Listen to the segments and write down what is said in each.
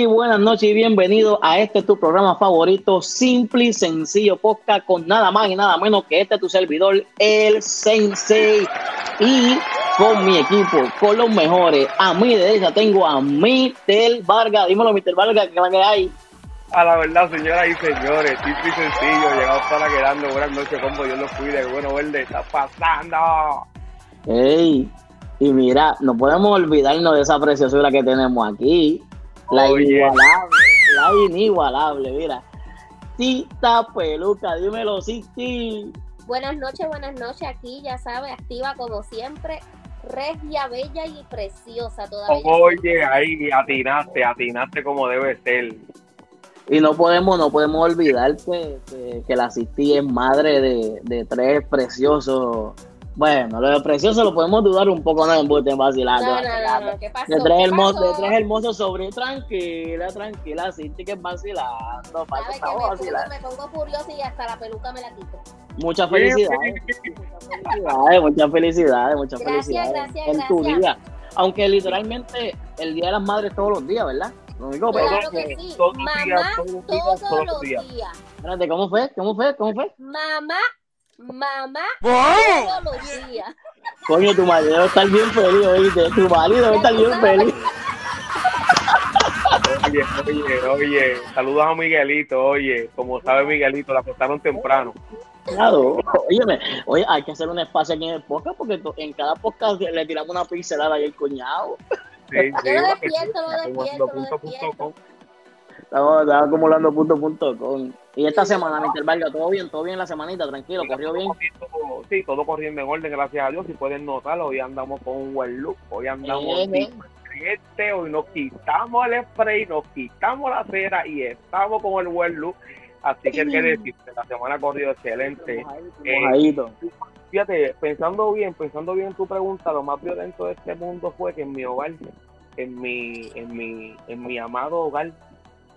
Muy buenas noches y bienvenido a este tu programa favorito, Simple y Sencillo Podcast, con nada más y nada menos que este tu servidor, el Sensei. Y con mi equipo, con los mejores. A mi derecha tengo a Mitel Vargas. Dímelo, Mitel Vargas, ¿qué hay? A la verdad, señoras y señores, simple y sencillo, llegamos para quedando. Buenas noches, como yo los cuide. Bueno, verde, está pasando. Ey, y mira, no podemos olvidarnos de esa preciosura que tenemos aquí. La Oye. inigualable, la inigualable, mira. Tita Peluca, dímelo, Titi. Buenas noches, buenas noches. Aquí, ya sabes, activa como siempre, regia, bella y preciosa todavía. Oye, ahí atinaste, atinaste como debe ser. Y no podemos, no podemos olvidar que, que, que la City es madre de, de tres preciosos. Bueno, lo de precioso lo podemos dudar un poco, no en vacilando. No, no, no, no, ¿qué pasó? De tres, ¿Qué hermosos, de tres hermosos sobre tranquila, tranquila, Cinti que es vacilando, para que me pongo, vacilando. me pongo furiosa y hasta la peluca me la quito. Muchas felicidades, felicidades, muchas felicidades, muchas Gracias, felicidades gracias, en tu gracias. día. Aunque literalmente el Día de las Madres todos los días, ¿verdad? Lo único pero, Claro que sí. todos Mamá días, todos los días, todos los días. espérate, ¿cómo fue? ¿Cómo fue? ¿Cómo fue? Mamá, mamá todos los días. Coño, tu marido debe estar bien feliz, oíste. Tu marido debe estar bien feliz. Oye, oye, oye, saludos a Miguelito, oye, como sabe Miguelito, la acostaron temprano. Claro, óyeme, oye, hay que hacer un espacio aquí en el podcast porque en cada podcast le tiramos una pincelada ahí al cuñado. Sí, Yo sí, lo para que despierto, lo sepa, como despierto, lo punto, punto, despierto. Estamos, estamos acumulando punto punto com. Y esta semana, Mr. Vargas, todo bien, todo bien la semanita, tranquilo, corrió bien. Sí, todo corriendo en orden, gracias a Dios. Si pueden notar, hoy andamos con un buen look. Hoy andamos diferente. Hoy nos quitamos el spray, nos quitamos la cera y estamos con el buen look. Así que, ¿qué decirte? La semana ha corrido excelente. Eh. Fíjate, pensando bien, pensando bien en tu pregunta, lo más violento de este mundo fue que en mi hogar, en mi, en mi, en mi amado hogar,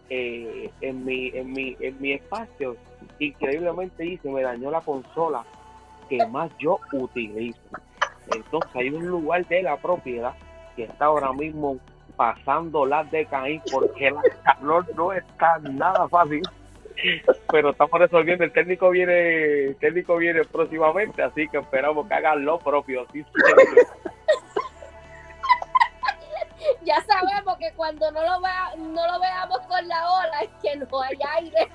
eh, en mi, en mi, en mi espacio, increíblemente se me dañó la consola que más yo utilizo. Entonces hay un lugar de la propiedad que está ahora mismo pasando las de caín porque el calor no está nada fácil. Pero estamos resolviendo, el técnico viene, el técnico viene próximamente, así que esperamos que hagan lo propio. sí, señor. Ya sabemos que cuando no lo, vea, no lo veamos con la ola es que no hay aire.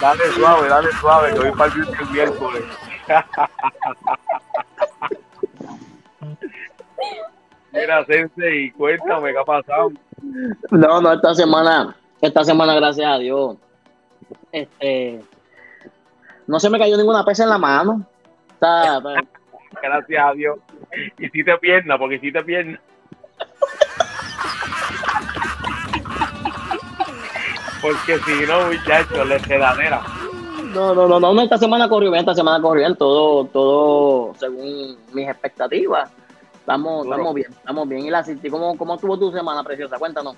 Dale suave, dale suave, que hoy para el miércoles. Mira, Sensei, cuéntame qué ha pasado. No, no, esta semana, esta semana, gracias a Dios, este, no se me cayó ninguna pesa en la mano. Está, está- Gracias a Dios. Hiciste pierna, porque hiciste pierna. Porque si no, muchachos, le quedadera. no, no, no, no, no, esta semana corrió bien, esta semana corrió bien, todo, todo según mis expectativas. Estamos, Duro. estamos bien, estamos bien. Y la City, ¿cómo, cómo estuvo tu semana, preciosa? Cuéntanos.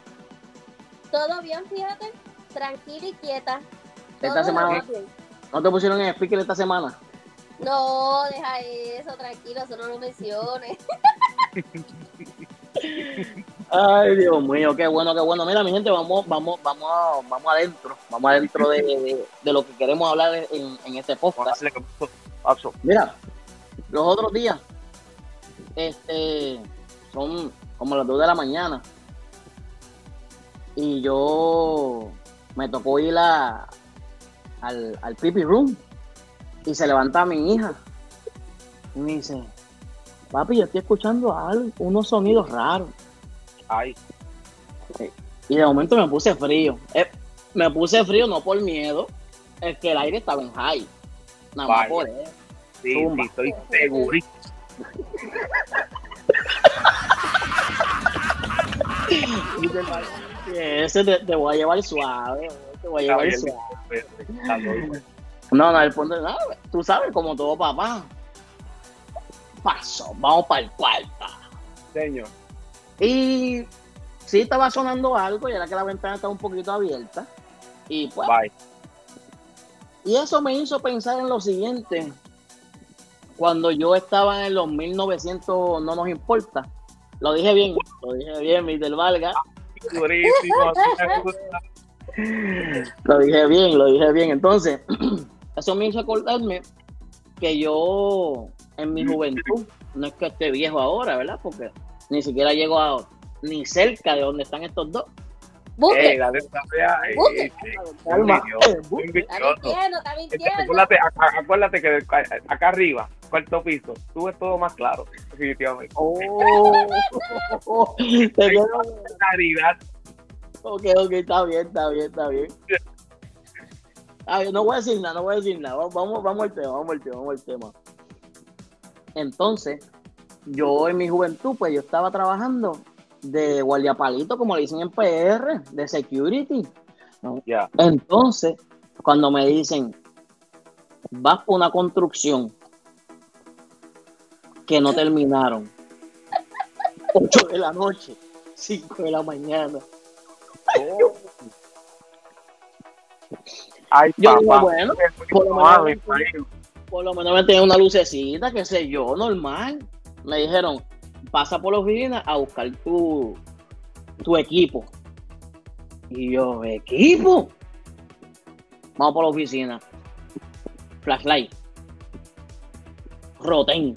Todo bien, fíjate, tranquila y quieta. Esta semana- bien. ¿No te pusieron en speaker esta semana? No, deja eso, tranquilo, eso no lo menciones. Ay, Dios mío, qué bueno, qué bueno. Mira, mi gente, vamos, vamos, vamos, a- vamos adentro, vamos adentro de, de- de lo que queremos hablar en, en este podcast. Mira, los otros días, este, son como las 2 de la mañana. Y yo me tocó ir a, al, al pipi room. Y se levanta mi hija. Y me dice, papi, yo estoy escuchando algo, unos sonidos raros. Ay, Y de momento me puse frío. Eh, me puse frío no por miedo, es que el aire estaba en high. Nada más por eso. sí, estoy segurísimo. Ese te, te voy a llevar suave. Te voy a llevar suave. No, no, el punto es, no, tú sabes, como todo papá. Paso, vamos para el cuarto. Señor, Y sí estaba sonando algo y era que la ventana estaba un poquito abierta. Y pues, bye. y eso me hizo pensar en lo siguiente. Cuando yo estaba en los 1900, no nos importa, Lo dije bien, lo dije bien, Mr. Valga. Durísimo. Lo dije bien, lo dije bien. Entonces, eso me hizo acordarme que yo en mi juventud, no es que esté viejo ahora, ¿verdad? Porque ni siquiera llego a ni cerca de donde están estos dos. Busque. Eh, la de esta fea, eh, Busque. eh, Calma. envidioso, Eh, bu- envidioso. Está mintiendo, está Este, mintiendo. acuérdate, acá- acuérdate que acá arriba, cuarto piso, tú ves todo más claro, definitivamente. Oh, te quedó- Claridad. Ok, ok, está bien, está bien, está bien. A ver, no voy a decir nada, no voy a decir nada. Vamos, vamos, al tema, vamos al tema, vamos al tema. Entonces, yo en mi juventud, pues yo estaba trabajando de guardiapalito, como le dicen en PR, de security. Ya. Entonces, cuando me dicen, vas por una construcción que no terminaron, 8 de la noche, 5 de la mañana. Ay, Yo digo, bueno, por lo menos- mi país. por lo menos me tenía una lucecita, qué sé yo, normal. Me dijeron, pasa por la oficina a buscar tu, tu equipo. Y yo, ¿equipo? Vamos por la oficina. Flashlight. Roten.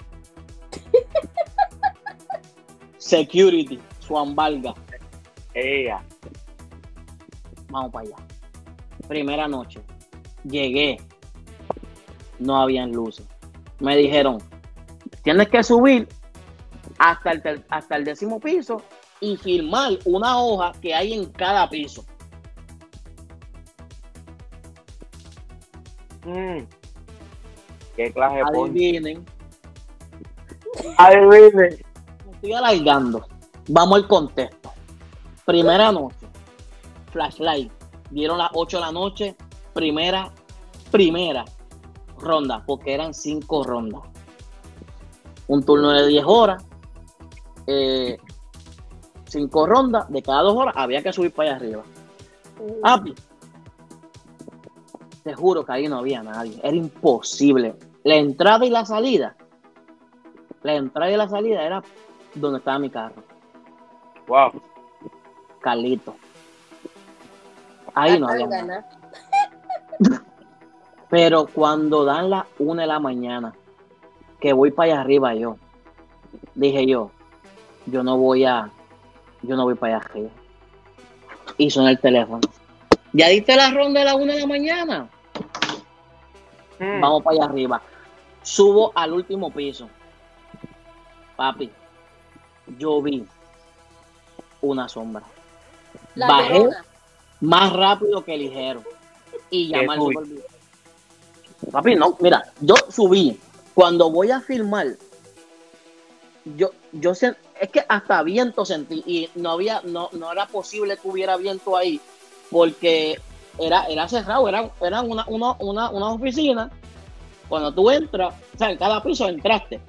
Security. Swan Valga. Ella. Vamos para allá. Primera noche. Llegué. No habían luces. Me dijeron, tienes que subir hasta el, hasta el décimo piso y firmar una hoja que hay en cada piso. Mm. ¿Qué clase? Adivinen, Adivine. me estoy alargando. Vamos al contexto. Primera noche. Flashlight. Dieron las 8 de la noche. Primera, primera ronda, porque eran cinco rondas. Un turno de 10 horas. eh, cinco rondas. De cada dos horas había que subir para allá arriba. Papi, te juro que ahí no había nadie. Era imposible. La entrada y la salida. La entrada y la salida era donde estaba mi carro. Wow. Carlito. Ahí no había nada. Pero cuando dan las una de la mañana, que voy para allá arriba yo, dije yo, yo no voy a, yo no voy para allá arriba. Y suena el teléfono. ¿Ya diste la ronda de la una de la mañana? Mm. Vamos para allá arriba. Subo al último piso. Papi, yo vi una sombra. La Bajé. Más rápido que ligero. Y al supervisor. Papi, no, mira, yo subí. Cuando voy a filmar, yo, yo sé, es que hasta viento sentí y no había, no, no era posible que hubiera viento ahí porque era, era cerrado, eran, eran una, una, una, una oficina. Cuando tú entras, o sea, en cada piso entraste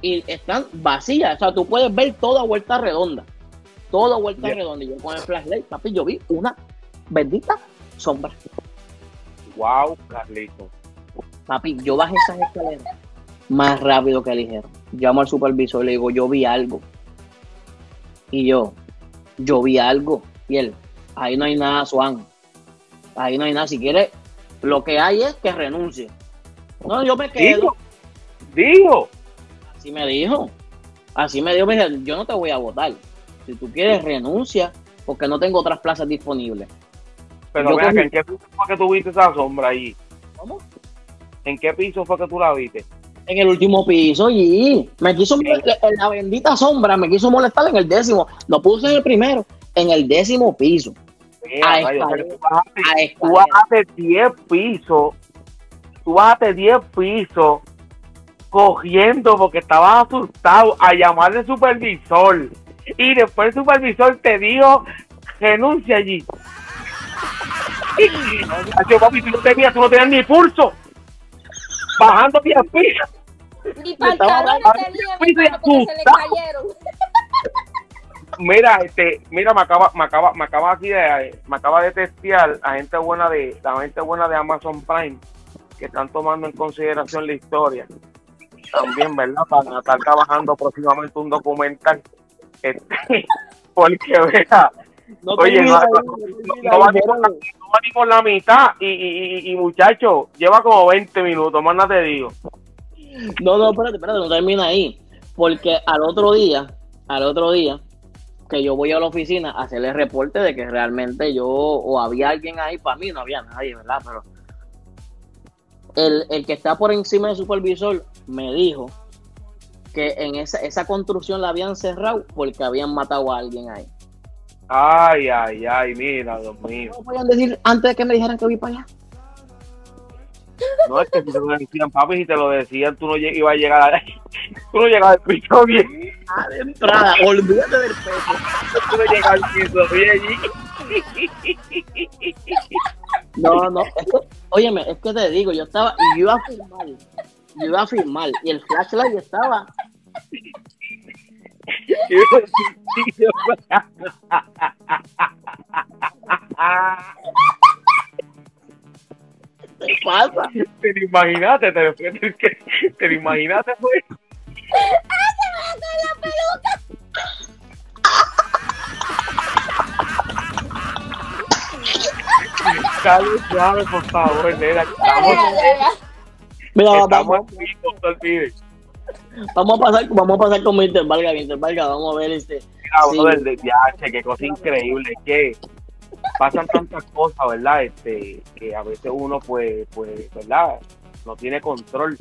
y están vacías, o sea, tú puedes ver toda vuelta redonda, toda vuelta redonda. Y yo con el flashlight, papi, yo vi una bendita sombra. Wow, Carlito. Papi, yo bajé esas escaleras más rápido que ligero. Llamo al supervisor y le digo, yo vi algo. Y yo, yo vi algo. Y él, ahí no hay nada, Swan. Ahí no hay nada. Si quieres, lo que hay es que renuncie. No, yo me quedo. Dijo. Dijo. Así me dijo. Así me dijo, me dijo, yo no te voy a votar. Si tú quieres, renuncia, porque no tengo otras plazas disponibles. Pero Yo cogí- ¿en qué piso fue que tú viste esa sombra ahí? ¿Cómo? ¿En qué piso fue que tú la viste? En el último piso y me quiso en la bendita sombra me quiso molestar en el décimo. Lo puse en el primero, en el décimo piso. Mira, A o sea, tú bajaste, A tú escalera. bajaste 10 pisos, tú bajaste 10 pisos cogiendo porque estabas asustado a llamar al supervisor y después el supervisor te dijo renuncia allí. Nacho, papi, tú no tenías, tú no tenías ni pulso. Bajando 10 pisos. Ni pantalones tenía, mi se le cayeron. Mira, este, mira, me acaba, me acaba, me acaba aquí de, me acaba de testear la gente buena de, la gente buena de Amazon Prime, que están tomando en consideración la historia. También, ¿verdad? Para estar trabajando próximamente un documental. Este, porque, vea, No Oye, no, no va ni por la mitad y, y, y, y, muchacho, lleva como 20 minutos, más nada te digo. No, no, espérate, espérate, no termina ahí. Porque al otro día, al otro día, que yo voy a la oficina a hacerle reporte de que realmente yo, o había alguien ahí, para mí no había nadie, ¿verdad? Pero el, el que está por encima del supervisor me dijo que en esa, esa construcción la habían cerrado porque habían matado a alguien ahí. Ay, ay, ay, mira, Dios mío. ¿Cómo podían decir antes de que me dijeran que voy para allá? No es que si te lo decían, papi, si te lo decían, tú no ibas a llegar a... Tú no llegabas al piso bien. Ah, de entrada, olvídate del peso. Tú no llegas al piso bien. No, no, es que, óyeme, es que te digo, yo estaba, y yo iba a filmar, yo iba a filmar, y el flashlight estaba, ¿qué pasa? Te lo imaginaste, te lo, te, te lo imaginaste, pues. Dale suave, por favor, nena. Estamos, Mira, estamos en vivo, no olvides. Vamos a pasar, vamos a pasar con Mr. Valga, Mr. Valga, vamos a ver este, Mira, Sí. de viaje, qué cosa increíble, que pasan tantas cosas, ¿verdad? Este, que a veces uno, pues, pues, ¿verdad? No tiene control.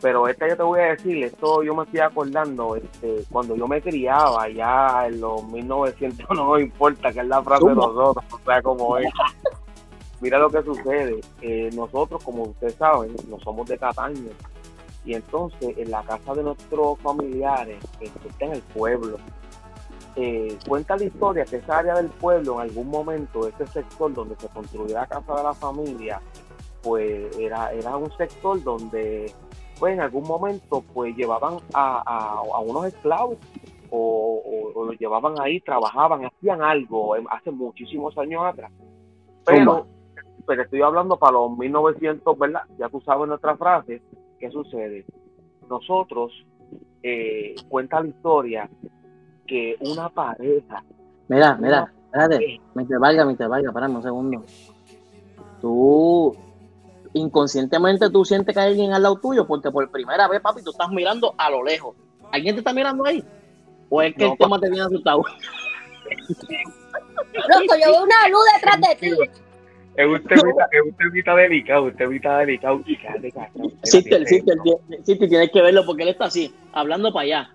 Pero esta yo te voy a decir, esto yo me estoy acordando, este, cuando yo me criaba ya en los 1900, no me importa que es la frase de nosotros, o sea, como es. Mira lo que sucede, eh, nosotros, como ustedes saben, no somos de Cataño, y entonces en la casa de nuestros familiares, este, está en el pueblo, eh, cuenta la historia que esa área del pueblo, en algún momento, ese sector donde se construyó la casa de la familia, pues era, era un sector donde, pues en algún momento, pues llevaban a, a- a unos esclavos o, o- o los llevaban ahí, trabajaban, hacían algo em, hace muchísimos años atrás. Pero, pero estoy hablando para los 1900, ¿verdad? Ya tú sabes nuestra frase. ¿Qué sucede? Nosotros, eh, cuenta la historia que una pareja mira, mira, espérate, Mr. Valga, Mr. Valga, espérame un segundo. Tú, inconscientemente tú sientes que hay alguien al lado tuyo porque por primera vez, papi, tú estás mirando a lo lejos. ¿Alguien te está mirando ahí? ¿O es que No, el tema te viene asustado? Loco, yo veo una luz detrás de ti. Es un temita, es un temita delicado, un temita delicado. Sí, sí, sí, tienes que verlo porque él está así, hablando para allá.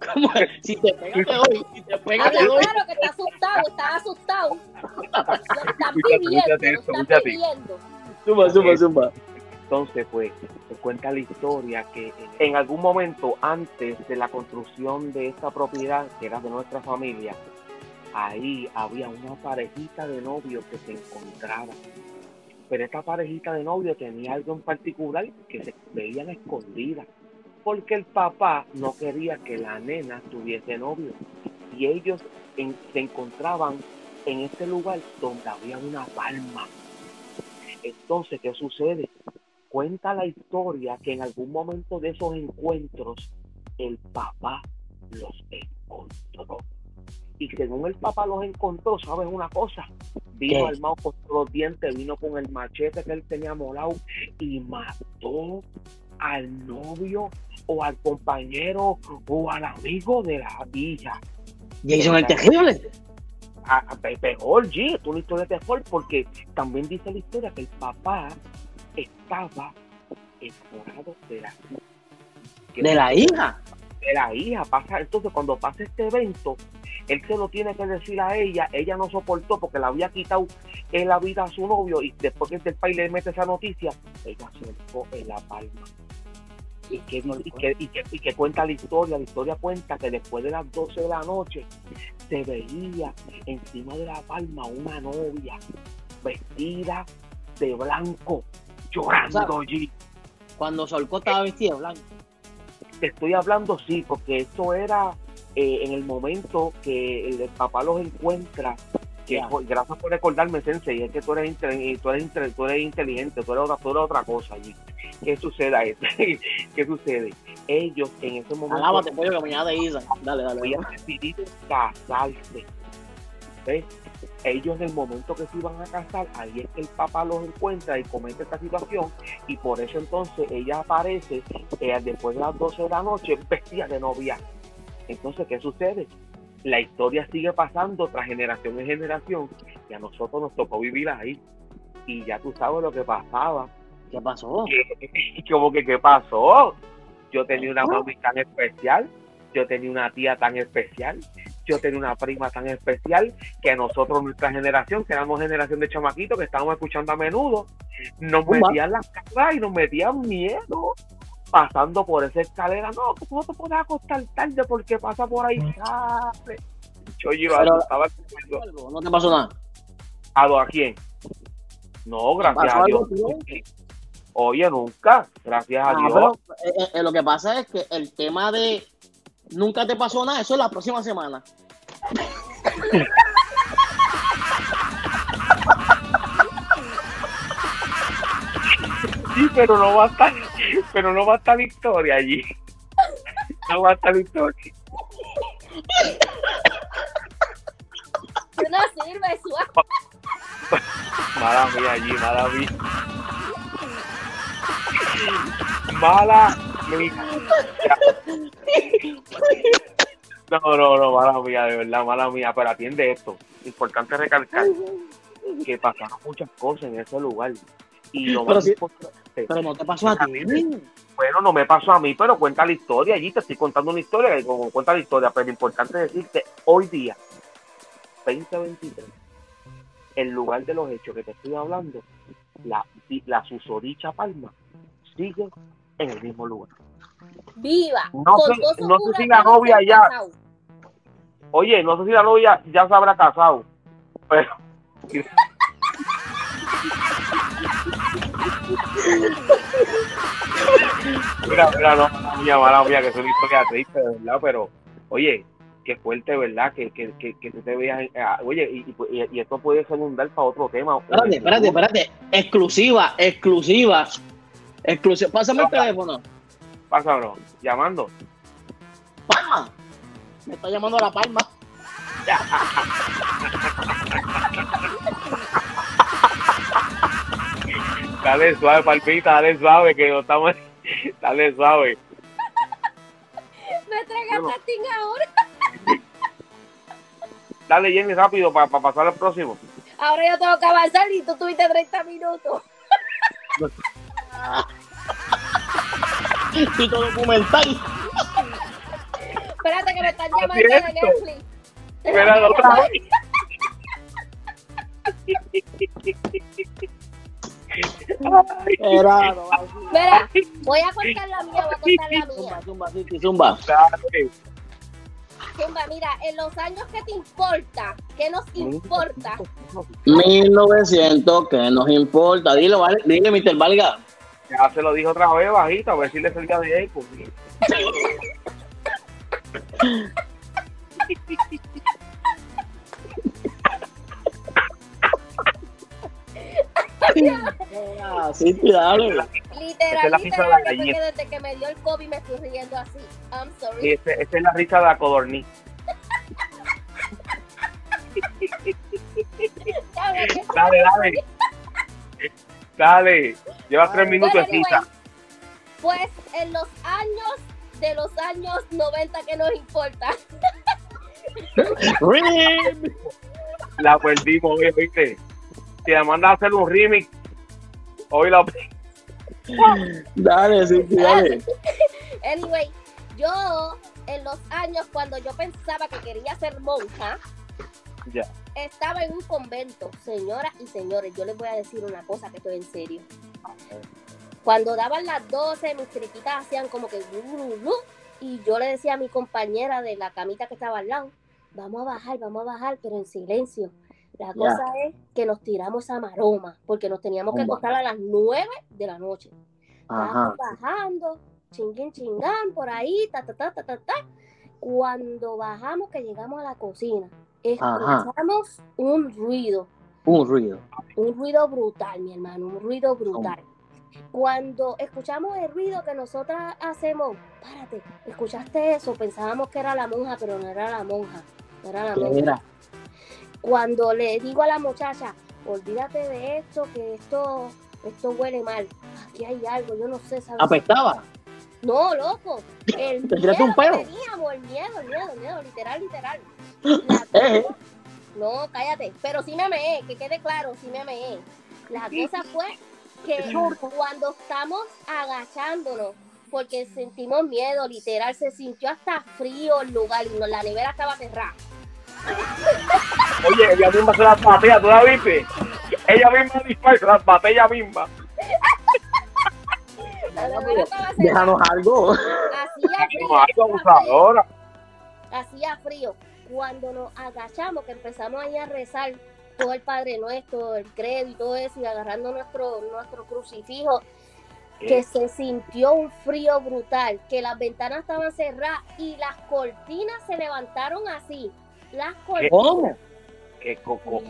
Como, si te pega, te doy. Si te pega, te Habla doy. claro que está asustado, está asustado. Lo están Escúchate, pidiendo, lo están pidiendo. Zumba, zumba, zumba. Entonces, pues, se cuenta la historia que en algún momento antes de la construcción de esta propiedad, que era de nuestra familia, ahí había una parejita de novios que se encontraba. Pero esta parejita de novios tenía algo en particular que se veían escondidas, porque el papá no quería que la nena tuviese novio. Y ellos se encontraban en este lugar donde había una palma. Entonces, ¿qué sucede? Cuenta la historia que en algún momento de esos encuentros el papá los encontró. Y según el papá los encontró, ¿sabes una cosa? Vino ¿Qué? armado con todos los dientes, vino con el machete que él tenía molado y mató al novio o al compañero o al amigo de la hija. Jason el terrible. a, a- pe- peor, G, es una historia de terror porque también dice la historia que el papá estaba enamorado de la que De la hija. de la hija. Pasa, entonces, cuando pasa este evento, él se lo tiene que decir a ella. Ella no soportó porque le había quitado en la vida a su novio. Y después que el país le mete esa noticia, ella se fue en la palma. Y que, y, que, y, que, y que cuenta la historia. La historia cuenta que después de las 12 de la noche se veía encima de la palma una novia vestida de blanco, llorando allí. Cuando Solcó estaba vestida de blanco. Te estoy hablando, sí, porque esto era eh, en el momento que el, papá los encuentra. Que, por- gracias por recordarme, Sensei, es que tú eres, tú eres, tú eres inteligente, tú eres, otra, tú eres otra cosa allí. ¿Qué sucede? ahí? ¿Qué sucede? ellos en ese momento Alábate, pollo, que mañana te guisan. Dale, dale. habían decidido casarse. ¿Ves? Ellos en el momento que se iban a casar, ahí es que el papá los encuentra y comenta esta situación y por eso entonces ella aparece eh, después de las 12 de la noche vestida de novia. Entonces, ¿qué sucede? La historia sigue pasando tras generación en generación y a nosotros nos tocó vivir ahí. Y ya tú sabes lo que pasaba. ¿Qué pasó? ¿Qué- como que qué pasó? Yo tenía una mami tan especial, yo tenía una tía tan especial, yo tenía una prima tan especial que nosotros, nuestra generación, que éramos generación de chamaquitos que estábamos escuchando a menudo, nos metían las caras y nos metían miedo pasando por esa escalera. No, no te puedes acostar tarde porque pasa por ahí tarde. Yo iba, Pero- estaba escuchando, Algo, No te pasó nada. ¿a lo- a quién? No, gracias a Dios. Oye, nunca, gracias a Ah, Dios. pero, eh, eh, lo que pasa es que el tema de nunca te pasó nada, eso es la próxima semana. Sí, pero no va a estar, pero no va a estar historia allí. No va a estar historia. Tú no sirves, suave. Mala mía allí, mala mía. Mala mía. No, no, no, mala mía, de verdad, mala mía. Pero atiende esto. Importante recalcar que pasaron muchas cosas en ese lugar. Y lo Pero no te pasó a ti. Bueno, no me pasó a mí, pero cuenta la historia. Allí te estoy contando una historia, como cuenta la historia, pero lo importante es decirte, hoy día, 2023, el lugar de los hechos que te estoy hablando, la, la susodicha Palma, sigue en el mismo lugar. Viva. No sé- no sé si la novia ya-. Oye, no sé si la novia ya se habrá casado, pero... Mira, mira, no, mía, mala mía, que es una historia triste, verdad, pero, oye, qué fuerte, ¿verdad? Que, que, que, te veas, en- ah, oye, y, y, y esto puede segundar para otro tema. Espérate, espérate, espérate. Exclusiva, exclusiva. Exclusiva. Pásame el teléfono. Pásalo, llamando. Palma. Me está llamando la palma. Dale suave, palpita, dale suave, que no estamos... Dale suave. Me tragaste a ti ahora. Dale, Jenny, rápido, para pasar al próximo. Ahora yo tengo que avanzar y tú tuviste 30 minutos. Tito documental. Espérate que me están llamando de? Netflix. Espera, otra vez. Así. Mira, voy a cortar la mía, voy a cortar la mía. Zumba, zumba, zumba. dale. Zumba, mira, en los años que te importa, ¿qué nos importa? 1900, que nos importa? Dile, vale, dile, Mr. Valga. Ya se lo dijo otra vez bajito, a ver si le salía de Ah, sí, sí, dale. Literal, Esa es la pizza de la gallina. desde que me dio el COVID me estoy riendo así. I'm sorry. esa esa es la risa de la codorniz. ¿Sabes qué? Dale, dale. Dale. Llevas tres minutos Bueno, de cita. anyway, Pues en los años de los años 90 que nos importa. La perdimos ¿viste? Si la mandas a hacer un remix, hoy la Dale, sí, dale. Anyway, yo en los años cuando yo pensaba que quería ser monja, Ya. estaba en un convento. Señoras y señores, yo les voy a decir una cosa que estoy en serio. Cuando daban las 12, mis triquitas hacían como que y yo le decía a mi compañera de la camita que estaba al lado, vamos a bajar, vamos a bajar, pero en silencio. La cosa es que nos tiramos a maroma, porque nos teníamos que acostar a las 9 de la noche. Estábamos bajando, chinguín chingán, por ahí, ta, ta, ta, ta, ta, ta. Cuando bajamos, que llegamos a la cocina, Ajá. escuchamos un ruido, Un ruido. un ruido brutal, mi hermano, un ruido brutal. Cuando escuchamos el ruido que nosotras hacemos, párate, escuchaste eso, pensábamos que era la monja, pero no era la monja, no era la ¿Qué monja. era? Cuando le digo a la muchacha, olvídate de esto, que esto, esto huele mal. Aquí hay algo, yo no sé, ¿sabes? ¿Apestaba? No, loco. El ¿Te miedo tiraste un que pelo? teníamos, el miedo, el miedo, el miedo, literal, literal. La Eh. cosa- no, cállate. Pero sí me meé, que quede claro, sí me meé. La cosa fue que cuando estamos agachándonos, porque sentimos miedo, literal, se sintió hasta frío el lugar y la nevera estaba cerrada. Oye, ella misma se las batea, ¿tú la viste? Ella misma dispara se las bate ella misma. Déjanos algo. Hacía frío. No, algo abusadora. hacía frío. Cuando nos agachamos, que empezamos ahí a rezar todo el Padre Nuestro, el credo y todo eso, y agarrando nuestro, nuestro crucifijo, que se sintió un frío brutal, que las ventanas estaban cerradas y las cortinas se levantaron así. ¿Cómo? Qué coco.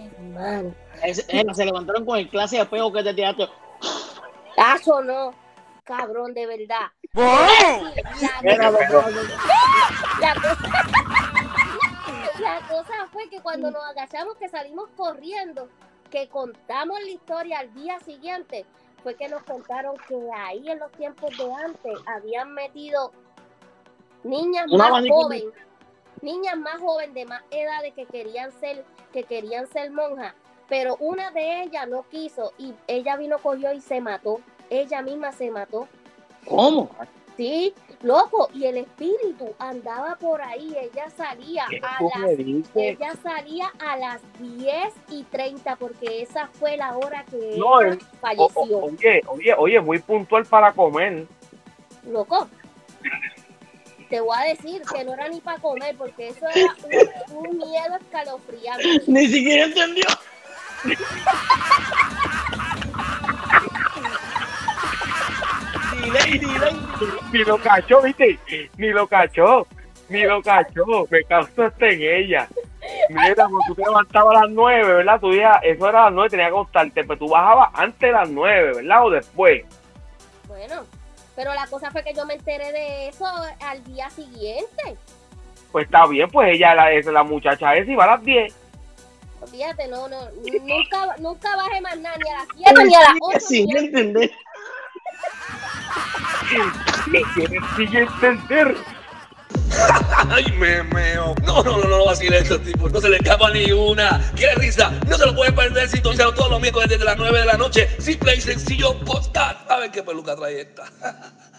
Es- se levantaron con el clase de pego que te tiraste. Tacho, no. Cabrón, de verdad. La- cosa, la cosa fue que cuando nos agachamos, que salimos corriendo, que contamos la historia al día siguiente, fue que nos contaron que ahí en los tiempos de antes habían metido niñas más de- jóvenes, niñas más jóvenes de más edades que querían ser, que querían ser monjas, pero una de ellas no quiso y ella vino, cogió y se mató. Ella misma se mató. ¿Cómo? Sí, loco, y el espíritu andaba por ahí, ella salía ¿Qué a las, ella salía a las 10 y 30 porque esa fue la hora que No, ella O- falleció. o- oye, oye, oye, muy puntual para comer. Loco, te voy a decir que no era ni para comer porque eso era un, un miedo escalofriante. Ni siquiera entendió. delay, delay. Ni lo cachó, viste, ni lo cachó, ni lo cachó, me causaste en ella. Mira, cuando tú te levantabas a las nueve, ¿verdad? Tu día, eso era a las nueve, tenía que acostarte, pero tú bajabas antes de las nueve, ¿verdad? O después. Bueno, pero la cosa fue que yo me enteré de eso al día siguiente. Pues está bien, pues ella, la, es- la muchacha esa iba a las diez. Fíjate, no, no, nunca, nunca bajé más nada, ni a las 7 ni a las 8. Sin entender. ¿Quieres sigue entender? Ay, me meo. No, no, no, no vacile estos tipos. No se le escapa ni una. ¿Qué risa? No se lo puede perder sintonizado todos los miércoles desde las 9 de la noche. Simple y sencillo podcast. A ver qué peluca trae esta.